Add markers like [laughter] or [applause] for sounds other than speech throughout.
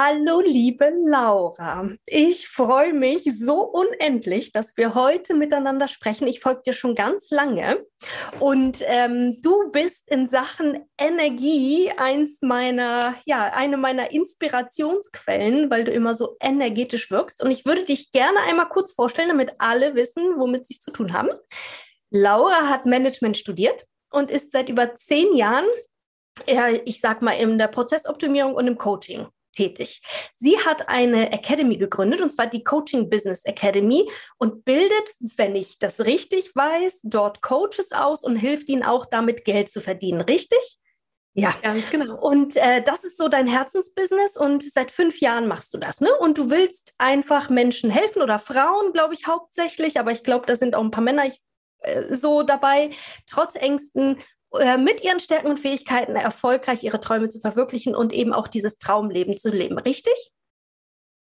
Hallo, liebe Laura. Ich freue mich so unendlich, dass wir heute miteinander sprechen. Ich folge dir schon ganz lange und ähm, du bist in Sachen Energie eins meiner, ja, eine meiner Inspirationsquellen, weil du immer so energetisch wirkst. Und ich würde dich gerne einmal kurz vorstellen, damit alle wissen, womit sie es zu tun haben. Laura hat Management studiert und ist seit über zehn Jahren ich sag mal, in der Prozessoptimierung und im Coaching tätig. Sie hat eine Academy gegründet, und zwar die Coaching Business Academy, und bildet, wenn ich das richtig weiß, dort Coaches aus und hilft ihnen auch damit Geld zu verdienen. Richtig? Ja, ganz genau. Und äh, das ist so dein Herzensbusiness und seit fünf Jahren machst du das, ne? Und du willst einfach Menschen helfen oder Frauen, glaube ich, hauptsächlich, aber ich glaube, da sind auch ein paar Männer ich, äh, so dabei, trotz Ängsten mit ihren Stärken und Fähigkeiten erfolgreich ihre Träume zu verwirklichen und eben auch dieses Traumleben zu leben. Richtig?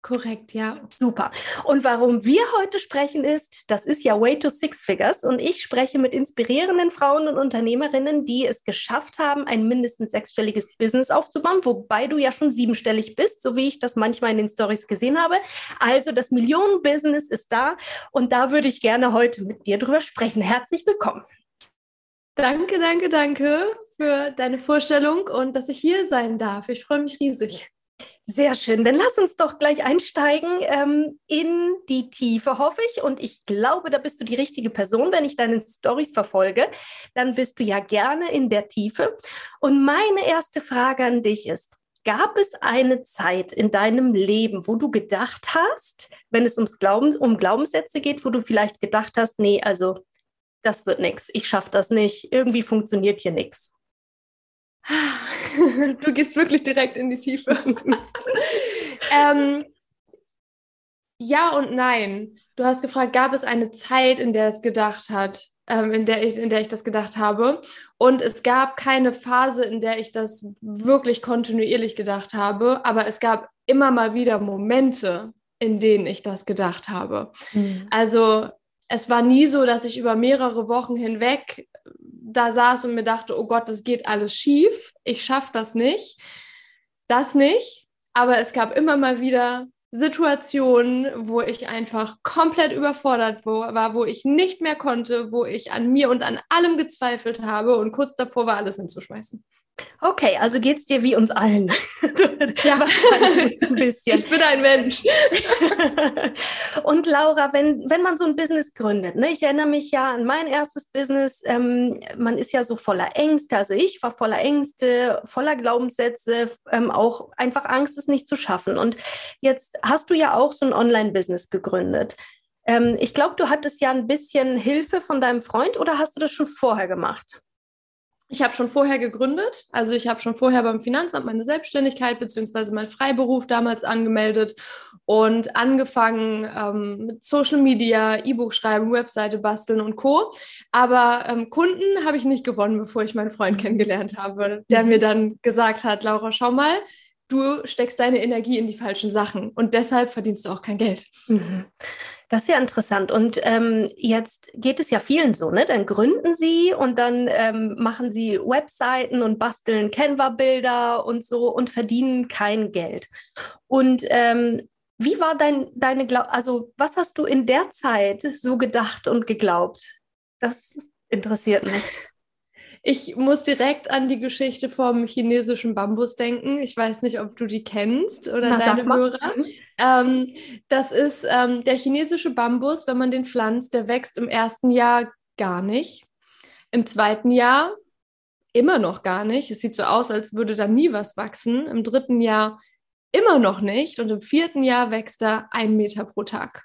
Korrekt, ja. Super. Und warum wir heute sprechen ist, das ist ja Way to Six Figures und ich spreche mit inspirierenden Frauen und Unternehmerinnen, die es geschafft haben, ein mindestens sechsstelliges Business aufzubauen, wobei du ja schon siebenstellig bist, so wie ich das manchmal in den Stories gesehen habe. Also das Millionen-Business ist da und da würde ich gerne heute mit dir drüber sprechen. Herzlich willkommen. Danke, danke, danke für deine Vorstellung und dass ich hier sein darf. Ich freue mich riesig. Sehr schön. Dann lass uns doch gleich einsteigen ähm, in die Tiefe, hoffe ich. Und ich glaube, da bist du die richtige Person. Wenn ich deine Stories verfolge, dann bist du ja gerne in der Tiefe. Und meine erste Frage an dich ist, Gab es eine Zeit in deinem Leben, wo du gedacht hast, wenn es ums Glauben, um Glaubenssätze geht, wo du vielleicht gedacht hast, nee, also das wird nichts, ich schaffe das nicht, irgendwie funktioniert hier nichts. Du gehst wirklich direkt in die Tiefe. [laughs] ähm, ja und nein. Du hast gefragt, gab es eine Zeit, in der es gedacht hat, ähm, in, der ich, in der ich das gedacht habe? Und es gab keine Phase, in der ich das wirklich kontinuierlich gedacht habe, aber es gab immer mal wieder Momente, in denen ich das gedacht habe. Mhm. Also es war nie so, dass ich über mehrere Wochen hinweg da saß und mir dachte, oh Gott, das geht alles schief, ich schaffe das nicht. Das nicht, aber es gab immer mal wieder Situationen, wo ich einfach komplett überfordert war, wo ich nicht mehr konnte, wo ich an mir und an allem gezweifelt habe und kurz davor war, alles hinzuschmeißen. Okay, also geht es dir wie uns allen. [laughs] ja, ein bisschen. Ich bin ein Mensch. [laughs] und Laura, wenn, wenn man so ein Business gründet, ne, ich erinnere mich ja an mein erstes Business, ähm, man ist ja so voller Ängste, also ich war voller Ängste, voller Glaubenssätze, ähm, auch einfach Angst, es nicht zu schaffen. Und jetzt hast du ja auch so ein Online-Business gegründet. Ähm, ich glaube, du hattest ja ein bisschen Hilfe von deinem Freund oder hast du das schon vorher gemacht? Ich habe schon vorher gegründet, also ich habe schon vorher beim Finanzamt meine Selbstständigkeit bzw. meinen Freiberuf damals angemeldet und angefangen ähm, mit Social Media, E-Book schreiben, Webseite basteln und Co. Aber ähm, Kunden habe ich nicht gewonnen, bevor ich meinen Freund kennengelernt habe, der mir dann gesagt hat, Laura, schau mal, du steckst deine Energie in die falschen Sachen und deshalb verdienst du auch kein Geld. Mhm. Das ist ja interessant. Und ähm, jetzt geht es ja vielen so, ne? Dann gründen sie und dann ähm, machen sie Webseiten und basteln Canva-Bilder und so und verdienen kein Geld. Und ähm, wie war dein, deine Glaub, also was hast du in der Zeit so gedacht und geglaubt? Das interessiert mich. Ich muss direkt an die Geschichte vom chinesischen Bambus denken. Ich weiß nicht, ob du die kennst oder Na, deine Hörer. Ähm, das ist ähm, der chinesische Bambus, wenn man den pflanzt, der wächst im ersten Jahr gar nicht. Im zweiten Jahr immer noch gar nicht. Es sieht so aus, als würde da nie was wachsen. Im dritten Jahr immer noch nicht. Und im vierten Jahr wächst er ein Meter pro Tag.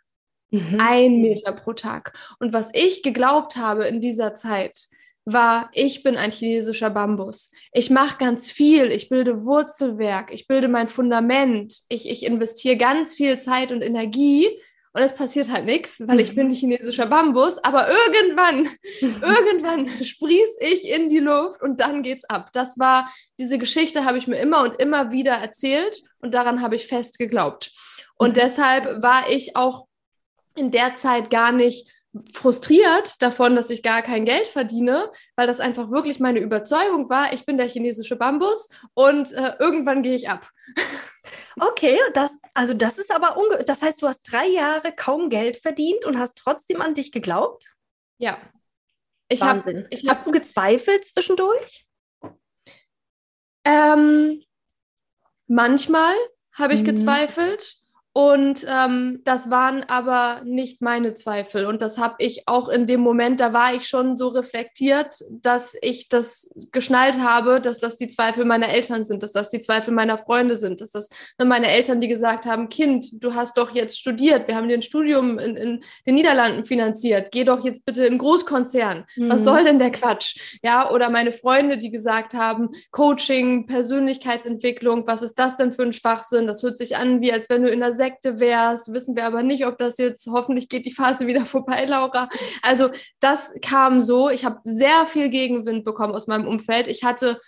Mhm. Ein Meter pro Tag. Und was ich geglaubt habe in dieser Zeit, war, ich bin ein chinesischer Bambus. Ich mache ganz viel, ich bilde Wurzelwerk, ich bilde mein Fundament, ich, ich investiere ganz viel Zeit und Energie und es passiert halt nichts, weil ich bin chinesischer Bambus, aber irgendwann, [laughs] irgendwann sprieß ich in die Luft und dann geht's ab. Das war, diese Geschichte habe ich mir immer und immer wieder erzählt und daran habe ich fest geglaubt. Und mhm. deshalb war ich auch in der Zeit gar nicht frustriert davon, dass ich gar kein Geld verdiene, weil das einfach wirklich meine Überzeugung war, ich bin der chinesische Bambus und äh, irgendwann gehe ich ab. Okay, das, also das ist aber, unge das heißt, du hast drei Jahre kaum Geld verdient und hast trotzdem an dich geglaubt? Ja. Ich Wahnsinn. Hab, ich hast hab, du gezweifelt zwischendurch? Ähm, manchmal habe ich mhm. gezweifelt. Und ähm, das waren aber nicht meine Zweifel. Und das habe ich auch in dem Moment, da war ich schon so reflektiert, dass ich das geschnallt habe, dass das die Zweifel meiner Eltern sind, dass das die Zweifel meiner Freunde sind, dass das ne, meine Eltern, die gesagt haben, Kind, du hast doch jetzt studiert, wir haben dir ein Studium in, in den Niederlanden finanziert, geh doch jetzt bitte in Großkonzern. Mhm. Was soll denn der Quatsch? Ja, oder meine Freunde, die gesagt haben, Coaching, Persönlichkeitsentwicklung, was ist das denn für ein Schwachsinn? Das hört sich an, wie als wenn du in der Sekte wärst, wissen wir aber nicht, ob das jetzt, hoffentlich geht die Phase [laughs] wieder vorbei, Laura. Also das kam so, ich habe sehr viel Gegenwind bekommen aus meinem Umfeld. Ich hatte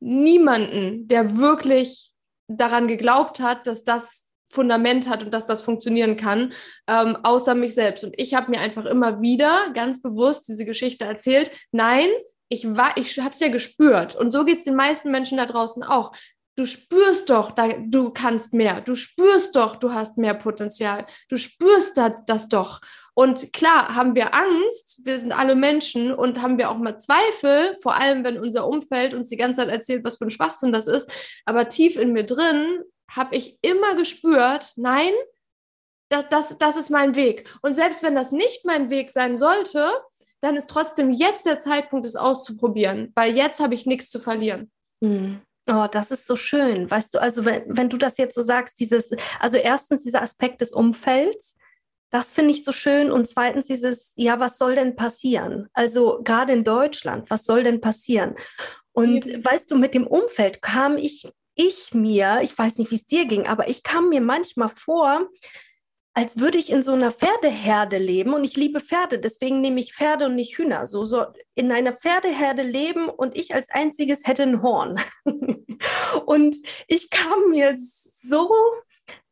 niemanden, der wirklich daran geglaubt hat, dass das Fundament hat und dass das funktionieren kann, ähm, außer mich selbst. Und ich habe mir einfach immer wieder ganz bewusst diese Geschichte erzählt. Nein, ich ich habe es ja gespürt. Und so geht es den meisten Menschen da draußen auch du spürst doch, da, du kannst mehr. Du spürst doch, du hast mehr Potenzial. Du spürst das, das doch. Und klar haben wir Angst, wir sind alle Menschen und haben wir auch mal Zweifel, vor allem wenn unser Umfeld uns die ganze Zeit erzählt, was für ein Schwachsinn das ist. Aber tief in mir drin habe ich immer gespürt, nein, das, das, das ist mein Weg. Und selbst wenn das nicht mein Weg sein sollte, dann ist trotzdem jetzt der Zeitpunkt, es auszuprobieren, weil jetzt habe ich nichts zu verlieren. Mhm. Oh, das ist so schön. Weißt du, also wenn, wenn du das jetzt so sagst, dieses, also erstens dieser Aspekt des Umfelds, das finde ich so schön. Und zweitens dieses, ja, was soll denn passieren? Also gerade in Deutschland, was soll denn passieren? Und ja. weißt du, mit dem Umfeld kam ich, ich mir, ich weiß nicht, wie es dir ging, aber ich kam mir manchmal vor, als würde ich in so einer Pferdeherde leben und ich liebe Pferde, deswegen nehme ich Pferde und nicht Hühner. So, so in einer Pferdeherde leben und ich als einziges hätte ein Horn. [laughs] und ich kam mir so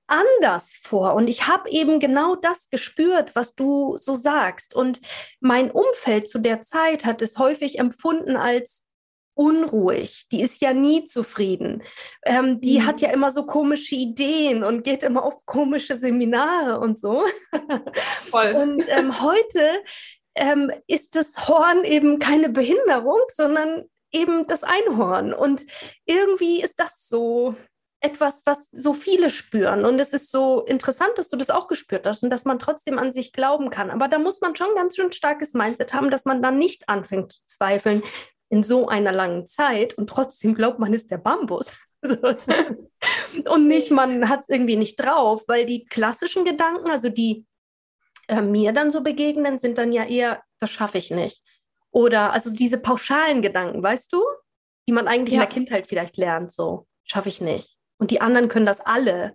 anders vor und ich habe eben genau das gespürt, was du so sagst. Und mein Umfeld zu der Zeit hat es häufig empfunden als unruhig, die ist ja nie zufrieden. Ähm, die mhm. hat ja immer so komische Ideen und geht immer auf komische Seminare und so. [laughs] Voll. Und ähm, heute ähm, ist das Horn eben keine Behinderung, sondern eben das Einhorn. Und irgendwie ist das so etwas, was so viele spüren. Und es ist so interessant, dass du das auch gespürt hast und dass man trotzdem an sich glauben kann. Aber da muss man schon ganz schön starkes Mindset haben, dass man dann nicht anfängt zu zweifeln, in so einer langen Zeit und trotzdem glaubt man ist der Bambus. [laughs] und nicht, man hat es irgendwie nicht drauf, weil die klassischen Gedanken, also die äh, mir dann so begegnen, sind dann ja eher, das schaffe ich nicht. Oder also diese pauschalen Gedanken, weißt du, die man eigentlich ja. in der Kindheit vielleicht lernt, so schaffe ich nicht. Und die anderen können das alle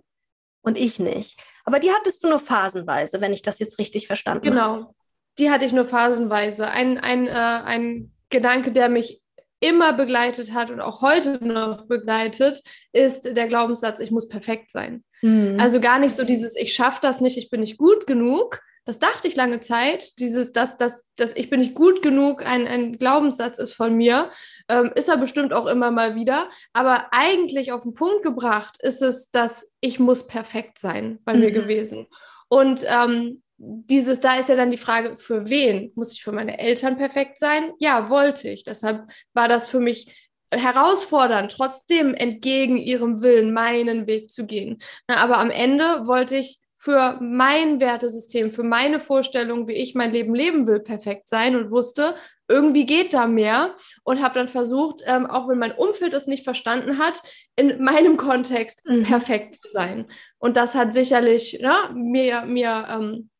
und ich nicht. Aber die hattest du nur phasenweise, wenn ich das jetzt richtig verstanden genau. habe. Genau, die hatte ich nur phasenweise. Ein, ein, äh, ein Gedanke, der mich immer begleitet hat und auch heute noch begleitet, ist der Glaubenssatz, ich muss perfekt sein. Mhm. Also gar nicht so dieses, ich schaffe das nicht, ich bin nicht gut genug. Das dachte ich lange Zeit, dieses, dass, dass, dass ich bin nicht gut genug, ein, ein Glaubenssatz ist von mir, ähm, ist er bestimmt auch immer mal wieder. Aber eigentlich auf den Punkt gebracht ist es, dass ich muss perfekt sein bei mhm. mir gewesen. Und ähm, dieses, da ist ja dann die Frage, für wen? Muss ich für meine Eltern perfekt sein? Ja, wollte ich. Deshalb war das für mich herausfordernd, trotzdem entgegen ihrem Willen meinen Weg zu gehen. Na, aber am Ende wollte ich für mein Wertesystem, für meine Vorstellung, wie ich mein Leben leben will, perfekt sein und wusste, irgendwie geht da mehr und habe dann versucht, ähm, auch wenn mein Umfeld es nicht verstanden hat, in meinem Kontext mhm. perfekt zu sein. Und das hat sicherlich ja, mir, mir ähm,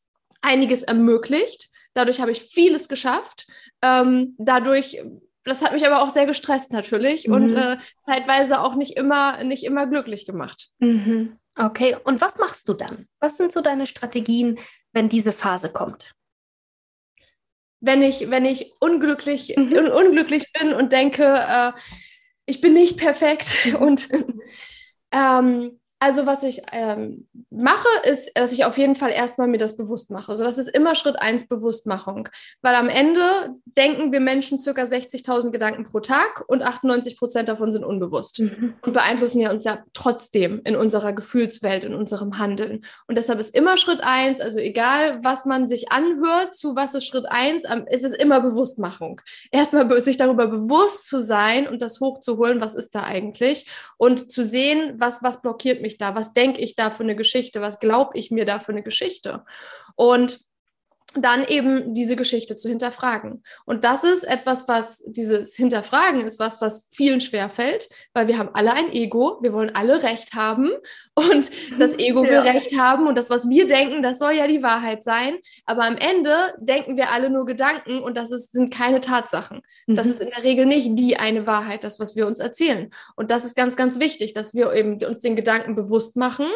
einiges ermöglicht. Dadurch habe ich vieles geschafft. Ähm, dadurch das hat mich aber auch sehr gestresst natürlich mhm. und äh, zeitweise auch nicht immer, nicht immer glücklich gemacht. Mhm. Okay, und was machst du dann? Was sind so deine Strategien, wenn diese Phase kommt? Wenn ich, wenn ich unglücklich, mhm. un unglücklich bin und denke, äh, ich bin nicht perfekt [laughs] und ähm, also was ich ähm, mache, ist, dass ich auf jeden Fall erstmal mir das bewusst mache. Also das ist immer Schritt eins Bewusstmachung. Weil am Ende denken wir Menschen circa 60.000 Gedanken pro Tag und 98 Prozent davon sind unbewusst mhm. und beeinflussen ja uns ja trotzdem in unserer Gefühlswelt, in unserem Handeln. Und deshalb ist immer Schritt eins, also egal was man sich anhört, zu was ist Schritt eins, ist es immer Bewusstmachung. Erstmal sich darüber bewusst zu sein und das hochzuholen, was ist da eigentlich und zu sehen, was, was blockiert mich mich da? Was denke ich da für eine Geschichte? Was glaube ich mir da für eine Geschichte? Und dann eben diese Geschichte zu hinterfragen. Und das ist etwas, was dieses Hinterfragen ist, was, was vielen schwerfällt, weil wir haben alle ein Ego, wir wollen alle Recht haben und das [laughs] Ego will Recht haben und das, was wir denken, das soll ja die Wahrheit sein. Aber am Ende denken wir alle nur Gedanken und das ist, sind keine Tatsachen. Mhm. Das ist in der Regel nicht die eine Wahrheit, das, was wir uns erzählen. Und das ist ganz, ganz wichtig, dass wir eben uns den Gedanken bewusst machen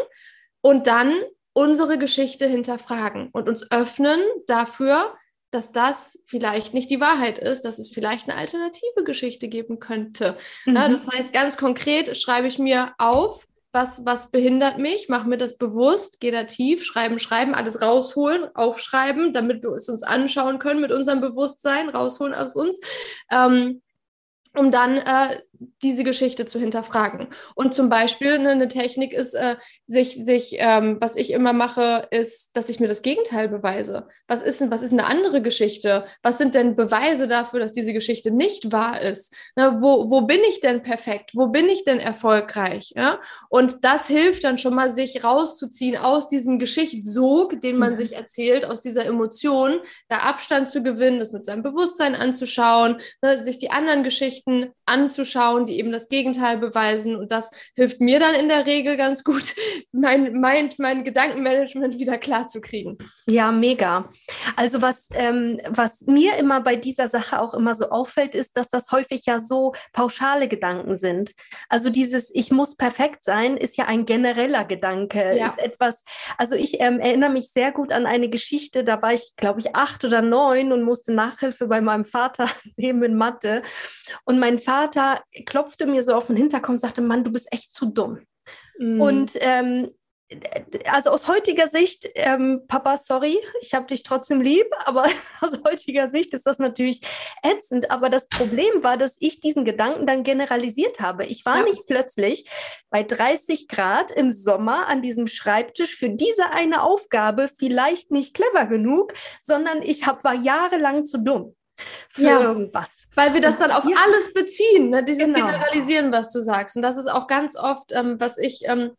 und dann unsere Geschichte hinterfragen und uns öffnen dafür, dass das vielleicht nicht die Wahrheit ist, dass es vielleicht eine alternative Geschichte geben könnte. Mhm. Ja, das heißt, ganz konkret schreibe ich mir auf, was, was behindert mich, mache mir das bewusst, gehe da tief, schreiben, schreiben, alles rausholen, aufschreiben, damit wir es uns anschauen können mit unserem Bewusstsein, rausholen aus uns. Ähm, um dann äh, diese Geschichte zu hinterfragen. Und zum Beispiel ne, eine Technik ist, äh, sich, sich ähm, was ich immer mache, ist, dass ich mir das Gegenteil beweise. Was ist, was ist eine andere Geschichte? Was sind denn Beweise dafür, dass diese Geschichte nicht wahr ist? Ne, wo, wo bin ich denn perfekt? Wo bin ich denn erfolgreich? Ja? Und das hilft dann schon mal, sich rauszuziehen aus diesem Geschichtssog, den man mhm. sich erzählt, aus dieser Emotion, da Abstand zu gewinnen, das mit seinem Bewusstsein anzuschauen, ne, sich die anderen Geschichten anzuschauen anschauen, die eben das Gegenteil beweisen. Und das hilft mir dann in der Regel ganz gut, [laughs] mein, mein, mein Gedankenmanagement wieder klar zu kriegen. Ja, mega. Also was, ähm, was mir immer bei dieser Sache auch immer so auffällt, ist, dass das häufig ja so pauschale Gedanken sind. Also dieses Ich muss perfekt sein, ist ja ein genereller Gedanke. Ja. Ist etwas, also ich ähm, erinnere mich sehr gut an eine Geschichte, da war ich, glaube ich, acht oder neun und musste Nachhilfe bei meinem Vater [laughs] nehmen in Mathe. Und mein Vater klopfte mir so auf den Hinterkopf und sagte, Mann, du bist echt zu dumm. Mhm. Und ähm, also aus heutiger Sicht, ähm, Papa, sorry, ich habe dich trotzdem lieb, [laughs] aber aus heutiger Sicht ist das natürlich ätzend. Aber das Problem war, dass ich diesen Gedanken dann generalisiert habe. Ich war ja. nicht plötzlich bei 30 Grad im Sommer an diesem Schreibtisch für diese eine Aufgabe vielleicht nicht clever genug, sondern ich hab, war jahrelang zu dumm für ja, irgendwas. Weil wir das dann auf ja. alles beziehen, ne? dieses genau. Generalisieren, was du sagst. Und das ist auch ganz oft, ähm, was ich ähm,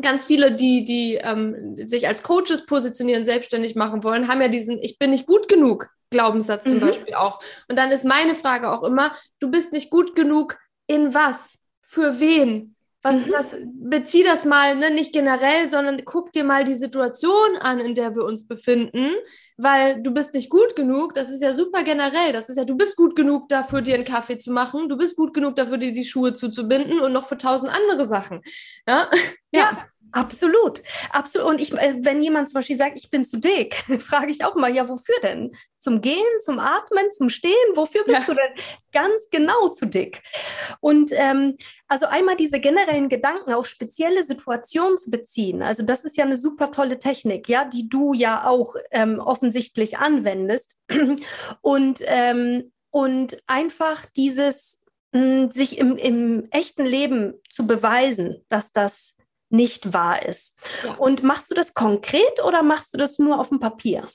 ganz viele, die, die ähm, sich als Coaches positionieren, selbstständig machen wollen, haben ja diesen Ich bin nicht gut genug Glaubenssatz zum mhm. Beispiel auch. Und dann ist meine Frage auch immer, du bist nicht gut genug in was? Für wen? Was, mhm. was, bezieh das mal, ne, nicht generell, sondern guck dir mal die Situation an, in der wir uns befinden, weil du bist nicht gut genug, das ist ja super generell, das ist ja, du bist gut genug dafür, dir einen Kaffee zu machen, du bist gut genug dafür, dir die Schuhe zuzubinden und noch für tausend andere Sachen. [laughs] Ja, ja. ja. Absolut, absolut. Und ich, äh, wenn jemand zum Beispiel sagt, ich bin zu dick, [laughs] frage ich auch mal, ja, wofür denn? Zum Gehen, zum Atmen, zum Stehen? Wofür bist ja. du denn ganz genau zu dick? Und ähm, also einmal diese generellen Gedanken auf spezielle Situationen zu beziehen. Also das ist ja eine super tolle Technik, ja, die du ja auch ähm, offensichtlich anwendest. [clears throat] Und, ähm, und einfach dieses hm, sich im, im echten Leben zu beweisen, dass das nicht wahr ist. Ja. Und machst du das konkret oder machst du das nur auf dem Papier?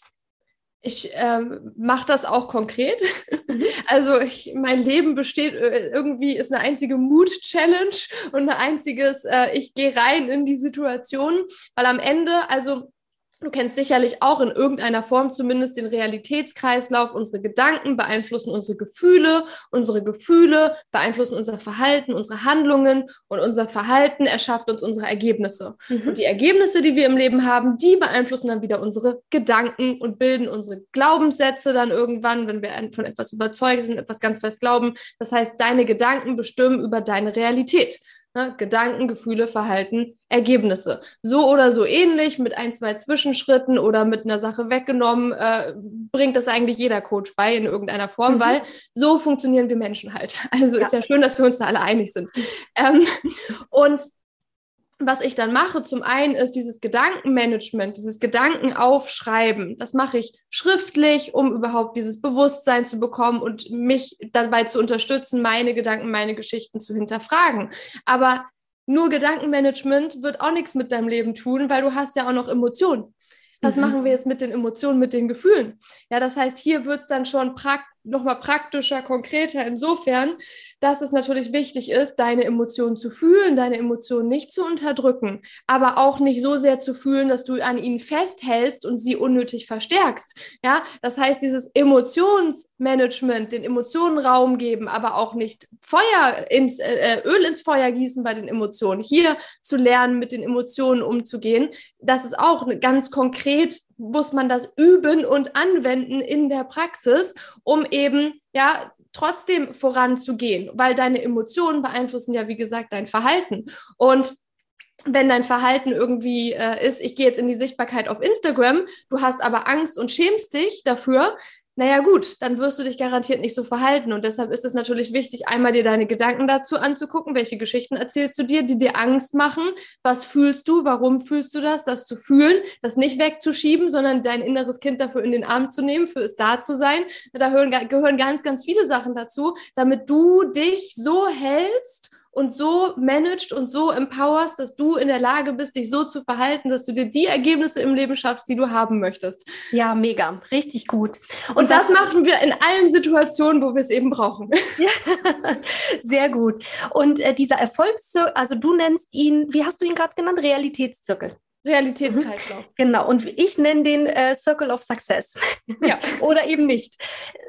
Ich ähm, mache das auch konkret. Mhm. [laughs] Also ich, mein Leben besteht äh, irgendwie ist eine einzige Mood-Challenge und ein einziges, äh, ich gehe rein in die Situation, weil am Ende, also Du kennst sicherlich auch in irgendeiner Form zumindest den Realitätskreislauf. Unsere Gedanken beeinflussen unsere Gefühle, unsere Gefühle beeinflussen unser Verhalten, unsere Handlungen und unser Verhalten erschafft uns unsere Ergebnisse. Mhm. Und die Ergebnisse, die wir im Leben haben, die beeinflussen dann wieder unsere Gedanken und bilden unsere Glaubenssätze dann irgendwann, wenn wir von etwas überzeugt sind, etwas ganz fest glauben. Das heißt, deine Gedanken bestimmen über deine Realität. Ne? Gedanken, Gefühle, Verhalten, Ergebnisse. So oder so ähnlich, mit ein, zwei Zwischenschritten oder mit einer Sache weggenommen, äh, bringt das eigentlich jeder Coach bei in irgendeiner Form, mhm. weil so funktionieren wir Menschen halt. [laughs] Also ja. ist ja schön, dass wir uns da alle einig sind. Ähm, [laughs] und was ich dann mache, zum einen ist dieses Gedankenmanagement, dieses Gedankenaufschreiben. Das mache ich schriftlich, um überhaupt dieses Bewusstsein zu bekommen und mich dabei zu unterstützen, meine Gedanken, meine Geschichten zu hinterfragen. Aber nur Gedankenmanagement wird auch nichts mit deinem Leben tun, weil du hast ja auch noch Emotionen. Was mhm. machen wir jetzt mit den Emotionen, mit den Gefühlen? Ja, das heißt, hier wird es dann schon praktisch nochmal praktischer, konkreter insofern, dass es natürlich wichtig ist, deine Emotionen zu fühlen, deine Emotionen nicht zu unterdrücken, aber auch nicht so sehr zu fühlen, dass du an ihnen festhältst und sie unnötig verstärkst. Ja, das heißt, dieses Emotionsmanagement, den Emotionen Raum geben, aber auch nicht Feuer ins, äh, äh, Öl ins Feuer gießen bei den Emotionen. Hier zu lernen, mit den Emotionen umzugehen, das ist auch ganz konkret, muss man das üben und anwenden in der Praxis, um eben ja trotzdem voranzugehen, weil deine Emotionen beeinflussen ja, wie gesagt, dein Verhalten. Und wenn dein Verhalten irgendwie äh, ist, ich gehe jetzt in die Sichtbarkeit auf Instagram, du hast aber Angst und schämst dich dafür, naja gut, dann wirst du dich garantiert nicht so verhalten. Und deshalb ist es natürlich wichtig, einmal dir deine Gedanken dazu anzugucken, welche Geschichten erzählst du dir, die dir Angst machen, was fühlst du, warum fühlst du das, das zu fühlen, das nicht wegzuschieben, sondern dein inneres Kind dafür in den Arm zu nehmen, für es da zu sein. Da gehören ganz, ganz viele Sachen dazu, damit du dich so hältst und so managst und so empowerst, dass du in der Lage bist, dich so zu verhalten, dass du dir die Ergebnisse im Leben schaffst, die du haben möchtest. Ja, mega, richtig gut. Und, und das machen wir in allen Situationen, wo wir es eben brauchen. [laughs] Ja, sehr gut. Und äh, dieser Erfolgszirkel, also du nennst ihn, wie hast du ihn gerade genannt? Realitätszirkel. Realitätskreislauf. Mhm. Genau, und ich nenne den äh, Circle of Success. Ja. [laughs] Oder eben nicht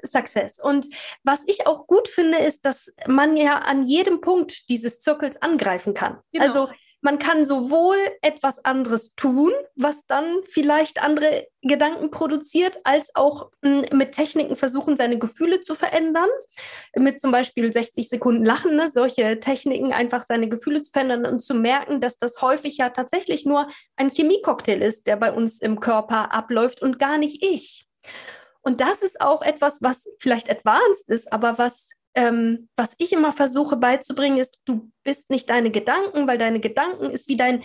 Success. Und was ich auch gut finde, ist, dass man ja an jedem Punkt dieses Circles angreifen kann. Genau. Also man kann sowohl etwas anderes tun, was dann vielleicht andere Gedanken produziert, als auch hm, mit Techniken versuchen, seine Gefühle zu verändern. Mit zum Beispiel 60 Sekunden Lachen, ne? solche Techniken, einfach seine Gefühle zu verändern und zu merken, dass das häufig ja tatsächlich nur ein Chemiecocktail ist, der bei uns im Körper abläuft und gar nicht ich. Und das ist auch etwas, was vielleicht advanced ist, aber was ähm, was ich immer versuche beizubringen, ist, du bist nicht deine Gedanken, weil deine Gedanken ist wie dein,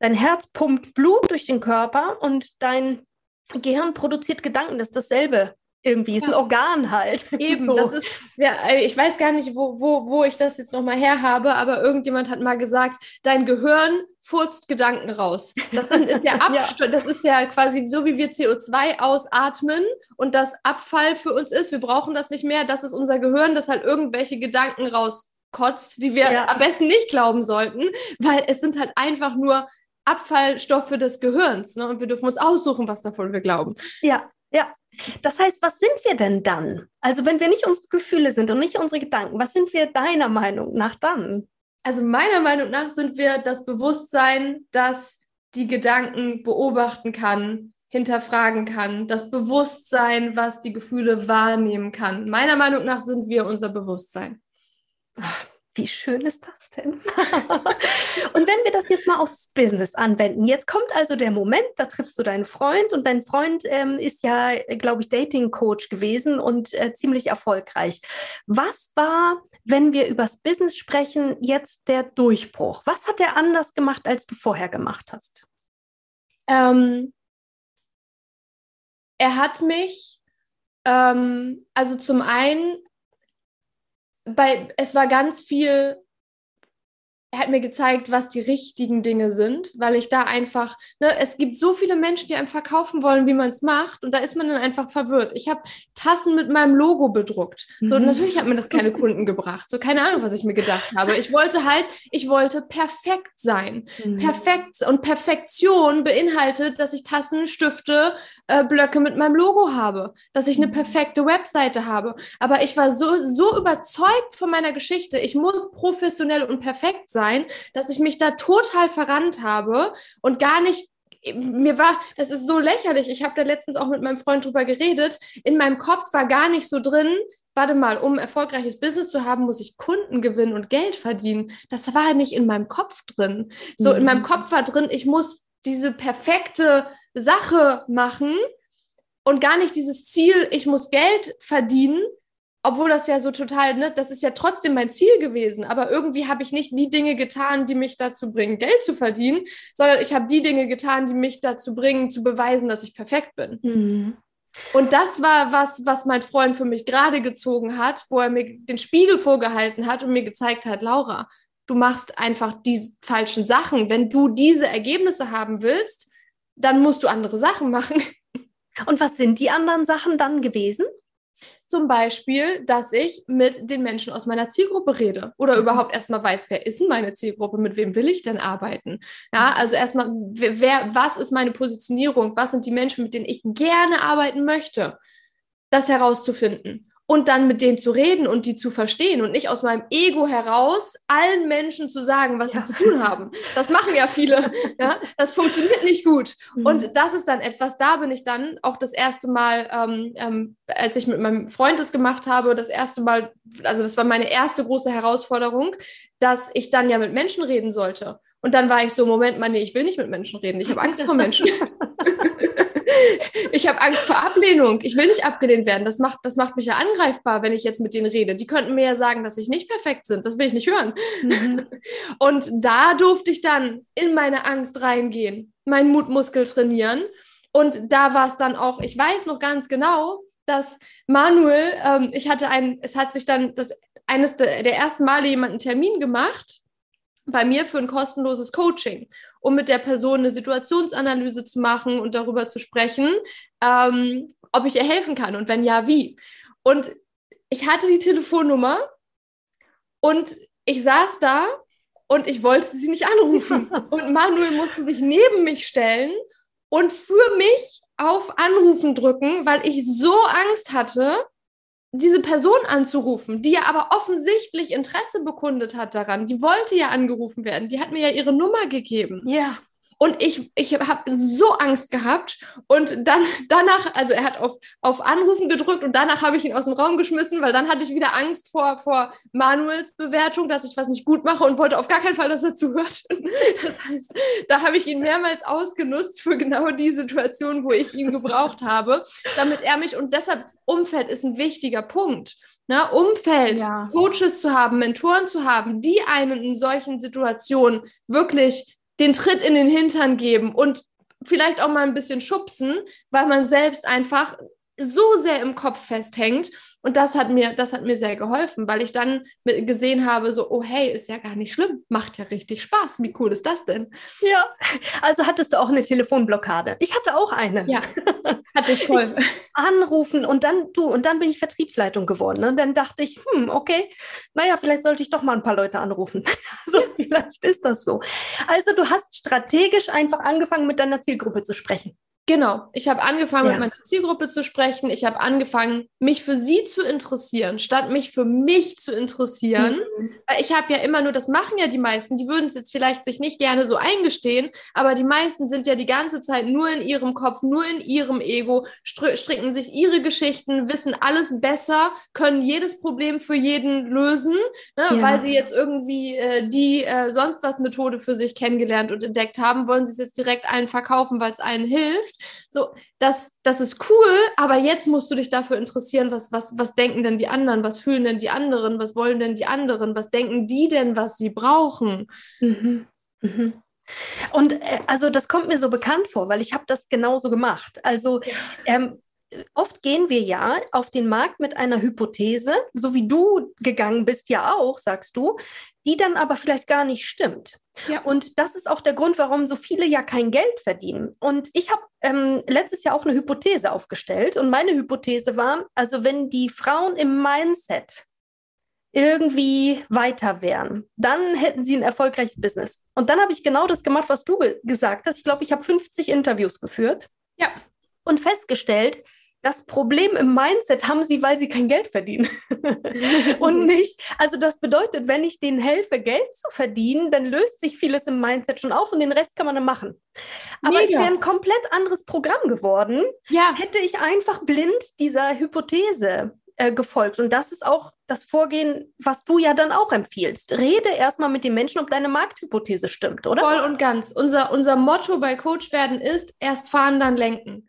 dein Herz pumpt Blut durch den Körper und dein Gehirn produziert Gedanken. Das ist dasselbe irgendwie, ist ja. ein Organ halt. [laughs] Eben, so. das ist, ja, ich weiß gar nicht, wo, wo, wo ich das jetzt nochmal her habe, aber irgendjemand hat mal gesagt, dein Gehirn furzt Gedanken raus. Das ist der Abstand, [laughs] ja. das ist der quasi so, wie wir CO2 ausatmen und das Abfall für uns ist. Wir brauchen das nicht mehr. Das ist unser Gehirn, das halt irgendwelche Gedanken rauskotzt, die wir ja. am besten nicht glauben sollten, weil es sind halt einfach nur Abfallstoffe des Gehirns. Ne? Und wir dürfen uns aussuchen, was davon wir glauben. Ja, ja. Das heißt, was sind wir denn dann? Also wenn wir nicht unsere Gefühle sind und nicht unsere Gedanken, was sind wir deiner Meinung nach dann? Also meiner Meinung nach sind wir das Bewusstsein, das die Gedanken beobachten kann, hinterfragen kann, das Bewusstsein, was die Gefühle wahrnehmen kann. Meiner Meinung nach sind wir unser Bewusstsein. Ach, wie schön ist das denn? [laughs] und wenn wir das jetzt mal aufs Business anwenden, jetzt kommt also der Moment, da triffst du deinen Freund und dein Freund ähm, ist ja, glaube ich, Dating-Coach gewesen und äh, ziemlich erfolgreich. Was war, wenn wir übers Business sprechen, jetzt der Durchbruch? Was hat er anders gemacht, als du vorher gemacht hast? Ähm, er hat mich, ähm, also zum einen bei, es war ganz viel er hat mir gezeigt, was die richtigen Dinge sind, weil ich da einfach, ne, es gibt so viele Menschen, die einem verkaufen wollen, wie man es macht, und da ist man dann einfach verwirrt. Ich habe Tassen mit meinem Logo bedruckt. So, mhm. natürlich hat mir das keine Kunden gebracht. So, keine Ahnung, was ich mir gedacht habe. Ich wollte halt, ich wollte perfekt sein. Mhm. Perfekt und Perfektion beinhaltet, dass ich Tassen, Stifte, äh, Blöcke mit meinem Logo habe, dass ich eine mhm. perfekte Webseite habe. Aber ich war so, so überzeugt von meiner Geschichte. Ich muss professionell und perfekt sein sein, dass ich mich da total verrannt habe und gar nicht mir war, das ist so lächerlich. Ich habe da letztens auch mit meinem Freund drüber geredet. In meinem Kopf war gar nicht so drin, warte mal, um erfolgreiches Business zu haben, muss ich Kunden gewinnen und Geld verdienen. Das war nicht in meinem Kopf drin. So, in meinem mhm. Kopf war drin, ich muss diese perfekte Sache machen und gar nicht dieses Ziel, ich muss Geld verdienen, obwohl das ja so total, ne, das ist ja trotzdem mein Ziel gewesen, aber irgendwie habe ich nicht die Dinge getan, die mich dazu bringen, Geld zu verdienen, sondern ich habe die Dinge getan, die mich dazu bringen, zu beweisen, dass ich perfekt bin. Mhm. Und das war was, was mein Freund für mich gerade gezogen hat, wo er mir den Spiegel vorgehalten hat und mir gezeigt hat, Laura, du machst einfach die falschen Sachen. Wenn du diese Ergebnisse haben willst, dann musst du andere Sachen [laughs] machen. Und was sind die anderen Sachen dann gewesen? Zum Beispiel, dass ich mit den Menschen aus meiner Zielgruppe rede oder mhm. überhaupt erstmal weiß, wer ist denn meine Zielgruppe, mit wem will ich denn arbeiten? Ja, also erstmal, wer, was ist meine Positionierung? Was sind die Menschen, mit denen ich gerne arbeiten möchte? Das herauszufinden und dann mit denen zu reden und die zu verstehen und nicht aus meinem Ego heraus allen Menschen zu sagen, was ja. sie zu tun haben. Das machen ja viele. [laughs] ja? Das funktioniert nicht gut. Mhm. Und das ist dann etwas, da bin ich dann auch das erste Mal, ähm, ähm, als ich mit meinem Freund das gemacht habe, das erste Mal, also das war meine erste große Herausforderung, dass ich dann ja mit Menschen reden sollte. Und dann war ich so, Moment mal, nee, ich will nicht mit Menschen reden. Ich habe Angst vor Menschen. [laughs] ich habe Angst vor Ablehnung. Ich will nicht abgelehnt werden. Das macht, das macht mich ja angreifbar, wenn ich jetzt mit denen rede. Die könnten mir ja sagen, dass ich nicht perfekt sind. Das will ich nicht hören. Mhm. [laughs] Und da durfte ich dann in meine Angst reingehen, meinen Mutmuskel trainieren. Und da war es dann auch, ich weiß noch ganz genau, dass Manuel, ähm, ich hatte ein, es hat sich dann das eines der, der ersten Male jemand einen Termin gemacht bei mir für ein kostenloses Coaching, um mit der Person eine Situationsanalyse zu machen und darüber zu sprechen, ähm, ob ich ihr helfen kann und wenn ja, wie. Und ich hatte die Telefonnummer und ich saß da und ich wollte sie nicht anrufen. [laughs] und Manuel musste sich neben mich stellen und für mich auf Anrufen drücken, weil ich so Angst hatte, diese Person anzurufen, die ja aber offensichtlich Interesse bekundet hat daran. Die wollte ja angerufen werden. Die hat mir ja ihre Nummer gegeben. Ja. Und ich, ich habe so Angst gehabt. Und dann [laughs] danach, also er hat auf, auf Anrufen gedrückt und danach habe ich ihn aus dem Raum geschmissen, weil dann hatte ich wieder Angst vor, vor Manuels Bewertung, dass ich was nicht gut mache und wollte auf gar keinen Fall, dass er zuhört. [laughs] Das heißt, da habe ich ihn mehrmals ausgenutzt für genau die Situation, wo ich ihn gebraucht habe, damit er mich und deshalb Umfeld ist ein wichtiger Punkt. Ne? Umfeld, ja. Coaches zu haben, Mentoren zu haben, die einen in solchen Situationen wirklich den Tritt in den Hintern geben und vielleicht auch mal ein bisschen schubsen, weil man selbst einfach so sehr im Kopf festhängt. Und das hat mir, das hat mir sehr geholfen, weil ich dann gesehen habe, so, oh hey, ist ja gar nicht schlimm, macht ja richtig Spaß. Wie cool ist das denn? Ja, also hattest du auch eine Telefonblockade. Ich hatte auch eine. Ja, hatte ich voll. [laughs] Anrufen und dann du, und dann bin ich Vertriebsleitung geworden. Und dann dachte ich, hm, okay, naja, vielleicht sollte ich doch mal ein paar Leute anrufen. [laughs] so, vielleicht ist das so. Also du hast strategisch einfach angefangen, mit deiner Zielgruppe zu sprechen. Genau, ich habe angefangen, ja. mit meiner Zielgruppe zu sprechen. Ich habe angefangen, mich für sie zu interessieren, statt mich für mich zu interessieren. Mhm. Ich habe ja immer nur, das machen ja die meisten, die würden es jetzt vielleicht sich nicht gerne so eingestehen, aber die meisten sind ja die ganze Zeit nur in ihrem Kopf, nur in ihrem Ego, stricken sich ihre Geschichten, wissen alles besser, können jedes Problem für jeden lösen, ne, ja. weil sie jetzt irgendwie äh, die äh, sonst was Methode für sich kennengelernt und entdeckt haben, wollen sie es jetzt direkt allen verkaufen, weil es allen hilft. So, das, das ist cool, aber jetzt musst du dich dafür interessieren, was, was, was denken denn die anderen, was fühlen denn die anderen, was wollen denn die anderen, was denken die denn, was sie brauchen. Mhm. Mhm. Und äh, also das kommt mir so bekannt vor, weil ich habe das genauso gemacht. Also ähm, oft gehen wir ja auf den Markt mit einer Hypothese, so wie du gegangen bist ja auch, sagst du, die dann aber vielleicht gar nicht stimmt. Ja. Und das ist auch der Grund, warum so viele ja kein Geld verdienen. Und ich habe ähm, letztes Jahr auch eine Hypothese aufgestellt. Und meine Hypothese war, also wenn die Frauen im Mindset irgendwie weiter wären, dann hätten sie ein erfolgreiches Business. Und dann habe ich genau das gemacht, was du ge gesagt hast. Ich glaube, ich habe 50 Interviews geführt. Ja. Und festgestellt, das Problem im Mindset haben sie, weil sie kein Geld verdienen. [laughs] und nicht, also das bedeutet, wenn ich denen helfe, Geld zu verdienen, dann löst sich vieles im Mindset schon auf und den Rest kann man dann machen. Aber Mega. es wäre ein komplett anderes Programm geworden, ja. hätte ich einfach blind dieser Hypothese äh, gefolgt. Und das ist auch das Vorgehen, was du ja dann auch empfiehlst. Rede erstmal mit den Menschen, ob deine Markthypothese stimmt, oder? Voll und ganz. Unser, unser Motto bei Coach werden ist, erst fahren, dann lenken.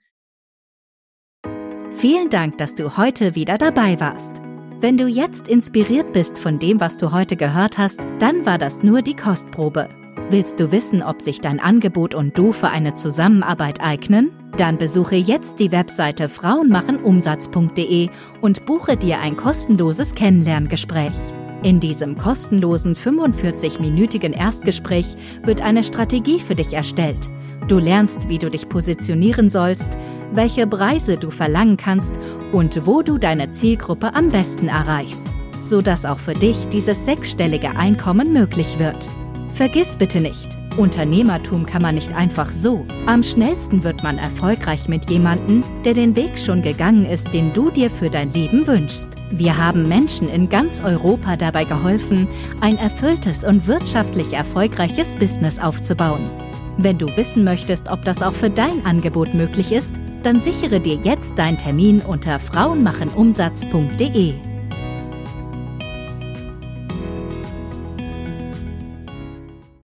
Vielen Dank, dass du heute wieder dabei warst. Wenn du jetzt inspiriert bist von dem, was du heute gehört hast, dann war das nur die Kostprobe. Willst du wissen, ob sich dein Angebot und du für eine Zusammenarbeit eignen? Dann besuche jetzt die Webseite frauenmachenumsatz.de und buche dir ein kostenloses Kennenlerngespräch. In diesem kostenlosen 45-minütigen Erstgespräch wird eine Strategie für dich erstellt. Du lernst, wie du dich positionieren sollst, welche Preise du verlangen kannst und wo du deine Zielgruppe am besten erreichst, sodass auch für dich dieses sechsstellige Einkommen möglich wird. Vergiss bitte nicht, Unternehmertum kann man nicht einfach so. Am schnellsten wird man erfolgreich mit jemandem, der den Weg schon gegangen ist, den du dir für dein Leben wünschst. Wir haben Menschen in ganz Europa dabei geholfen, ein erfülltes und wirtschaftlich erfolgreiches Business aufzubauen. Wenn du wissen möchtest, ob das auch für dein Angebot möglich ist, dann sichere dir jetzt deinen Termin unter frauenmachenumsatz.de.